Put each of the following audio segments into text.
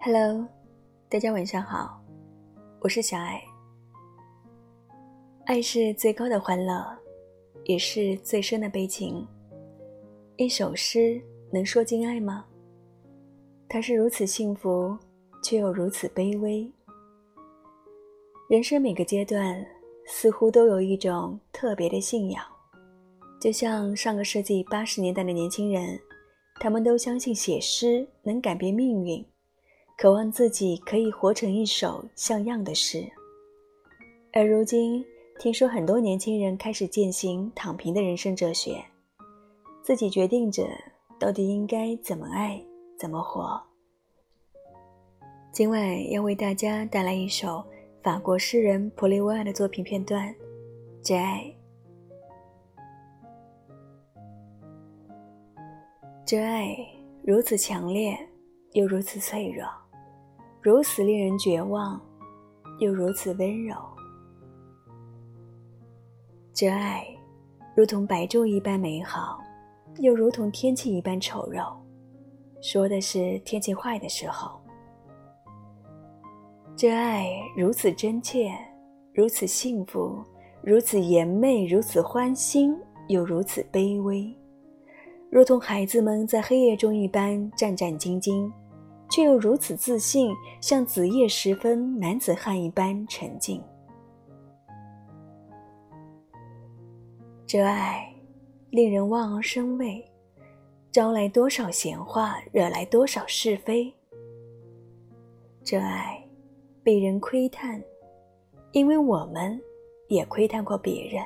Hello，大家晚上好，我是小爱。爱是最高的欢乐，也是最深的悲情。一首诗能说尽爱吗？它是如此幸福，却又如此卑微。人生每个阶段，似乎都有一种特别的信仰，就像上个世纪八十年代的年轻人，他们都相信写诗能改变命运。渴望自己可以活成一首像样的诗，而如今听说很多年轻人开始践行躺平的人生哲学，自己决定着到底应该怎么爱，怎么活。今晚要为大家带来一首法国诗人普利维尔的作品片段，《真爱》。真爱如此强烈，又如此脆弱。如此令人绝望，又如此温柔。这爱，如同白昼一般美好，又如同天气一般丑陋。说的是天气坏的时候。这爱如此真切，如此幸福，如此颜媚，如此欢欣，又如此卑微，如同孩子们在黑夜中一般战战兢兢。却又如此自信，像子夜时分男子汉一般沉静。这爱令人望而生畏，招来多少闲话，惹来多少是非。这爱被人窥探，因为我们也窥探过别人，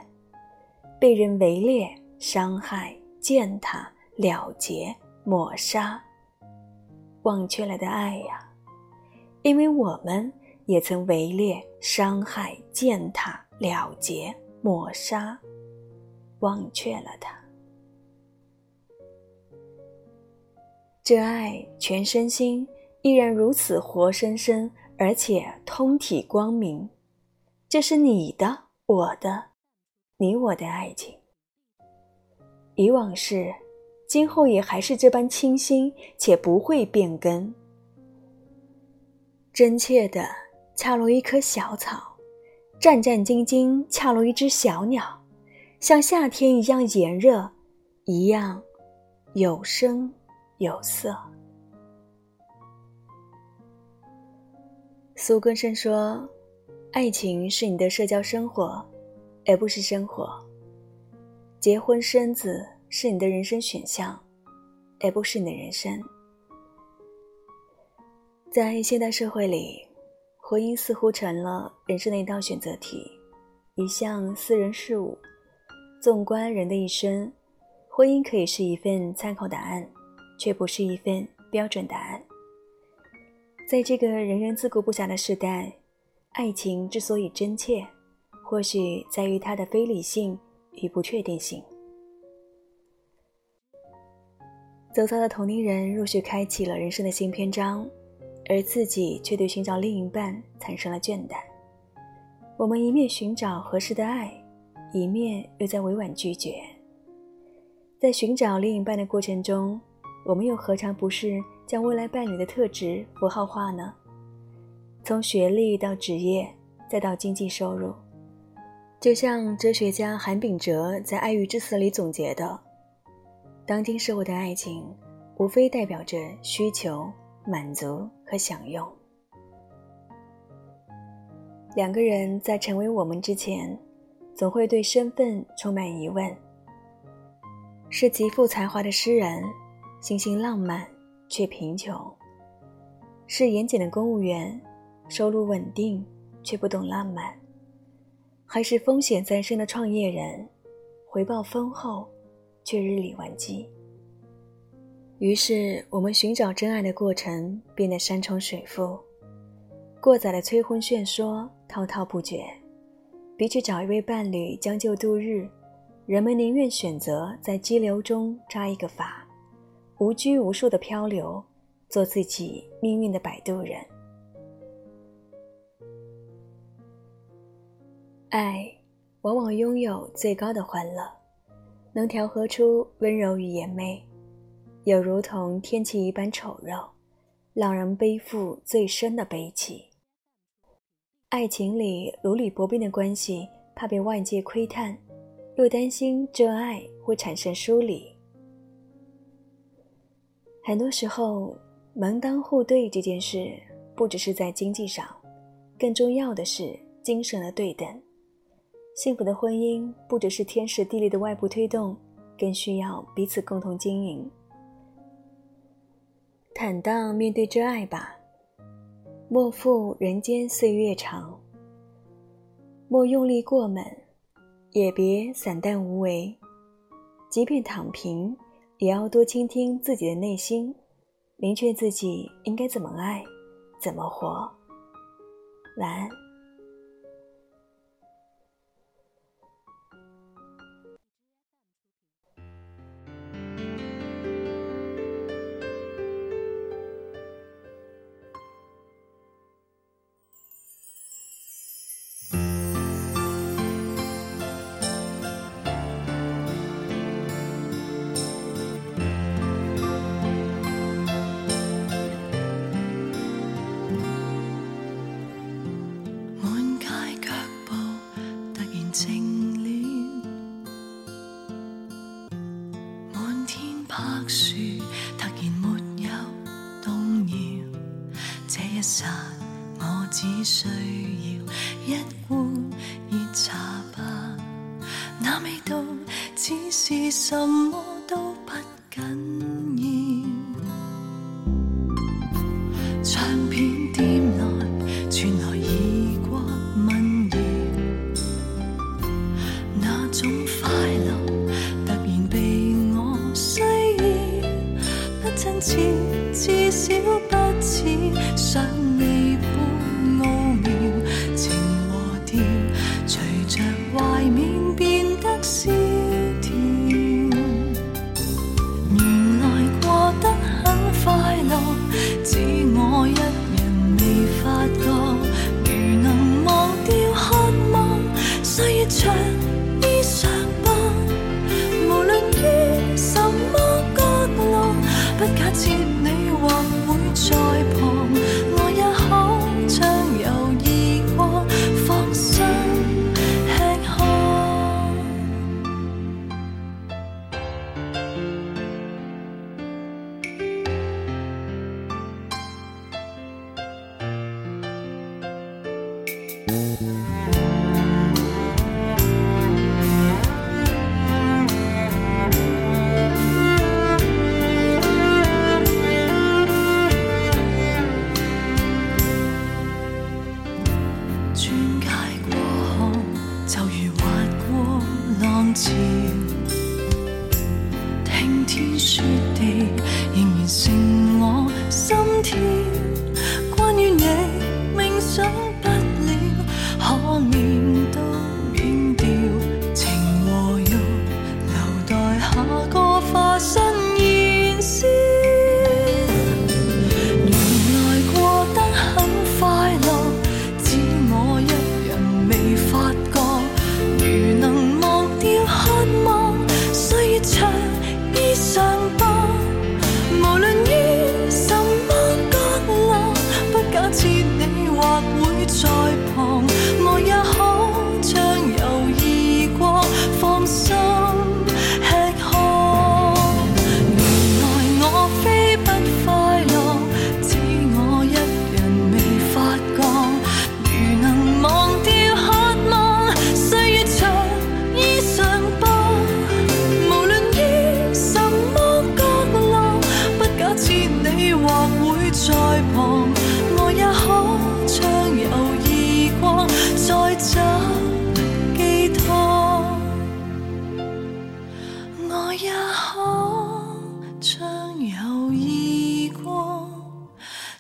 被人围猎、伤害、践踏、了结、抹杀。忘却了的爱呀，因为我们也曾围猎、伤害、践踏、了结、抹杀，忘却了他。这爱全身心依然如此活生生，而且通体光明。这是你的，我的，你我的爱情。以往是。今后也还是这般清新，且不会变更。真切的恰如一棵小草，战战兢兢恰如一只小鸟，像夏天一样炎热，一样有声有色。苏根生说：“爱情是你的社交生活，而不是生活。结婚生子。”是你的人生选项，而不是你的人生。在现代社会里，婚姻似乎成了人生的一道选择题，一项私人事务。纵观人的一生，婚姻可以是一份参考答案，却不是一份标准答案。在这个人人自顾不暇的时代，爱情之所以真切，或许在于它的非理性与不确定性。走遭的同龄人陆续开启了人生的新篇章，而自己却对寻找另一半产生了倦怠。我们一面寻找合适的爱，一面又在委婉拒绝。在寻找另一半的过程中，我们又何尝不是将未来伴侣的特质符号化呢？从学历到职业，再到经济收入，就像哲学家韩炳哲在《爱欲之死》里总结的。当今社会的爱情，无非代表着需求、满足和享用。两个人在成为我们之前，总会对身份充满疑问：是极富才华的诗人，心性浪漫却贫穷；是严谨的公务员，收入稳定却不懂浪漫；还是风险在身的创业人，回报丰厚？却日理万机。于是，我们寻找真爱的过程变得山重水复，过载的催婚劝说滔滔不绝。比起找一位伴侣将就度日，人们宁愿选择在激流中扎一个筏，无拘无束的漂流，做自己命运的摆渡人。爱，往往拥有最高的欢乐。能调和出温柔与颜媚，又如同天气一般丑陋，让人背负最深的悲戚。爱情里如履薄冰的关系，怕被外界窥探，又担心这爱会产生疏离。很多时候，门当户对这件事，不只是在经济上，更重要的是精神的对等。幸福的婚姻，不只是天时地利的外部推动，更需要彼此共同经营。坦荡面对真爱吧。莫负人间岁月长，莫用力过猛，也别散淡无为。即便躺平，也要多倾听自己的内心，明确自己应该怎么爱，怎么活。晚安。我只需要一碗热茶吧，那味道只是什么都不紧要。唱片店内传来异国民谣，那种快乐突然被我需要，不真切，至少始想你。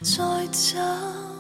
再走。